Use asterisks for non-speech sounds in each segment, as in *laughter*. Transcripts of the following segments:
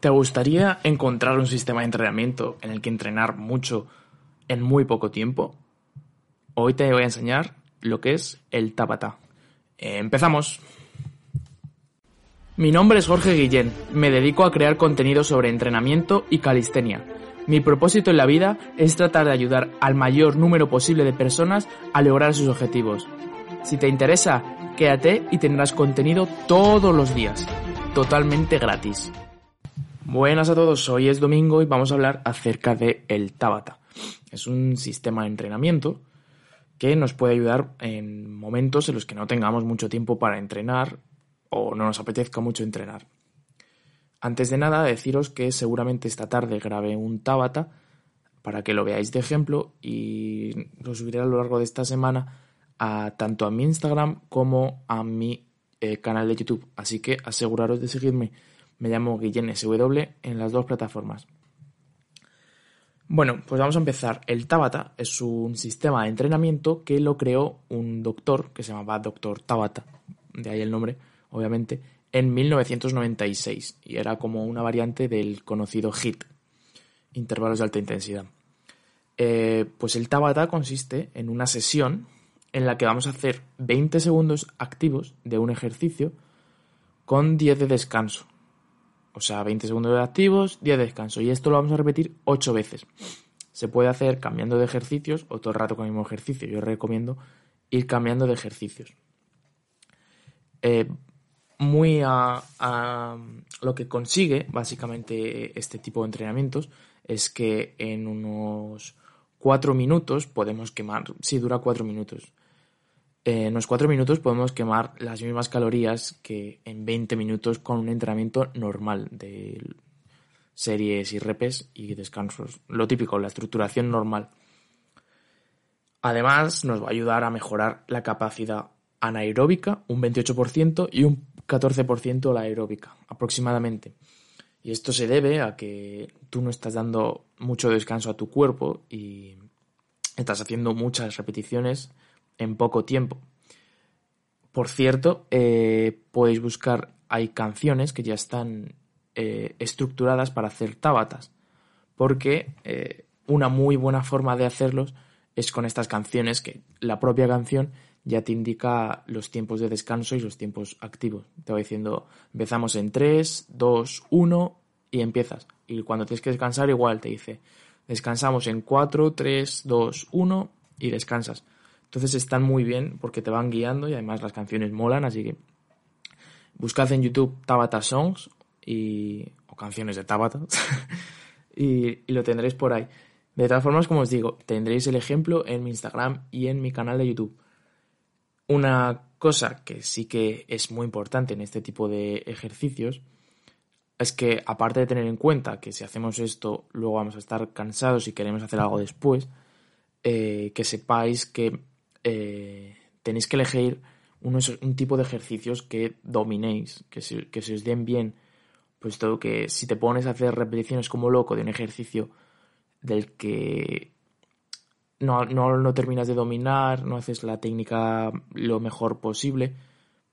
¿Te gustaría encontrar un sistema de entrenamiento en el que entrenar mucho en muy poco tiempo? Hoy te voy a enseñar lo que es el Tabata. empezamos. Mi nombre es Jorge Guillén. Me dedico a crear contenido sobre entrenamiento y calistenia. Mi propósito en la vida es tratar de ayudar al mayor número posible de personas a lograr sus objetivos. Si te interesa, quédate y tendrás contenido todos los días, totalmente gratis. Buenas a todos, hoy es domingo y vamos a hablar acerca de el Tabata. Es un sistema de entrenamiento que nos puede ayudar en momentos en los que no tengamos mucho tiempo para entrenar o no nos apetezca mucho entrenar. Antes de nada, deciros que seguramente esta tarde grabé un Tabata para que lo veáis de ejemplo y lo subiré a lo largo de esta semana a tanto a mi Instagram como a mi eh, canal de YouTube. Así que aseguraros de seguirme me llamo Guillén SW en las dos plataformas. Bueno, pues vamos a empezar. El Tabata es un sistema de entrenamiento que lo creó un doctor que se llamaba Doctor Tabata, de ahí el nombre, obviamente, en 1996 y era como una variante del conocido HIT, intervalos de alta intensidad. Eh, pues el Tabata consiste en una sesión en la que vamos a hacer 20 segundos activos de un ejercicio con 10 de descanso. O sea, 20 segundos de activos, 10 de descanso. Y esto lo vamos a repetir 8 veces. Se puede hacer cambiando de ejercicios o todo el rato con el mismo ejercicio. Yo recomiendo ir cambiando de ejercicios. Eh, muy a, lo que consigue básicamente este tipo de entrenamientos es que en unos 4 minutos podemos quemar, si dura 4 minutos, en unos 4 minutos podemos quemar las mismas calorías que en 20 minutos con un entrenamiento normal de series y repes y descansos. Lo típico, la estructuración normal. Además, nos va a ayudar a mejorar la capacidad anaeróbica, un 28%, y un 14% la aeróbica, aproximadamente. Y esto se debe a que tú no estás dando mucho descanso a tu cuerpo y estás haciendo muchas repeticiones en poco tiempo. Por cierto, eh, podéis buscar, hay canciones que ya están eh, estructuradas para hacer tabatas, porque eh, una muy buena forma de hacerlos es con estas canciones que la propia canción ya te indica los tiempos de descanso y los tiempos activos. Te va diciendo, empezamos en 3, 2, 1 y empiezas. Y cuando tienes que descansar igual te dice, descansamos en 4, 3, 2, 1 y descansas. Entonces están muy bien porque te van guiando y además las canciones molan, así que buscad en YouTube Tabata Songs y, o canciones de Tabata *laughs* y, y, lo tendréis por ahí. De todas formas, como os digo, tendréis el ejemplo en mi Instagram y en mi canal de YouTube. Una cosa que sí que es muy importante en este tipo de ejercicios es que aparte de tener en cuenta que si hacemos esto luego vamos a estar cansados y queremos hacer algo después, eh, que sepáis que eh, tenéis que elegir un tipo de ejercicios que dominéis, que se, que os den bien, puesto que si te pones a hacer repeticiones como loco de un ejercicio del que no, no, terminas de dominar, no haces la técnica lo mejor posible,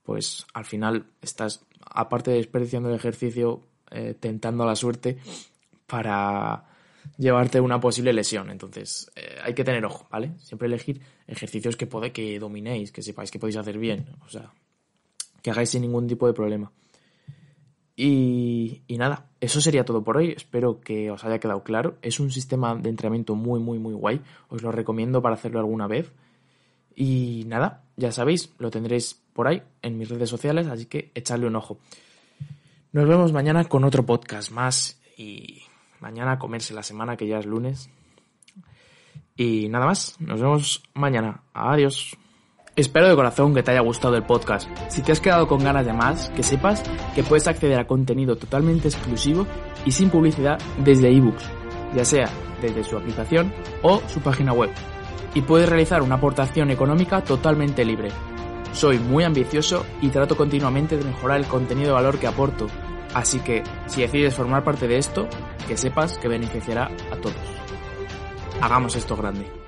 pues al final estás, aparte de desperdiciando el ejercicio, eh, tentando la suerte para llevarte una posible lesión. Entonces, eh, hay que tener ojo, ¿vale? Siempre elegir ejercicios que puede que dominéis, que sepáis que podéis hacer bien. O sea, que hagáis sin ningún tipo de problema. Y, y, nada, eso sería todo por hoy. Espero que os haya quedado claro. Es un sistema de entrenamiento muy, muy, muy guay. Os lo recomiendo para hacerlo alguna vez. Y nada, ya sabéis, lo tendréis por ahí en mis redes sociales, así que echadle un ojo. Nos vemos mañana con otro podcast más y mañana a comerse la semana que ya es lunes. Y nada más, nos vemos mañana. Adiós. Espero de corazón que te haya gustado el podcast. Si te has quedado con ganas de más, que sepas que puedes acceder a contenido totalmente exclusivo y sin publicidad desde ebooks, ya sea desde su aplicación o su página web. Y puedes realizar una aportación económica totalmente libre. Soy muy ambicioso y trato continuamente de mejorar el contenido de valor que aporto Así que, si decides formar parte de esto, que sepas que beneficiará a todos. Hagamos esto grande.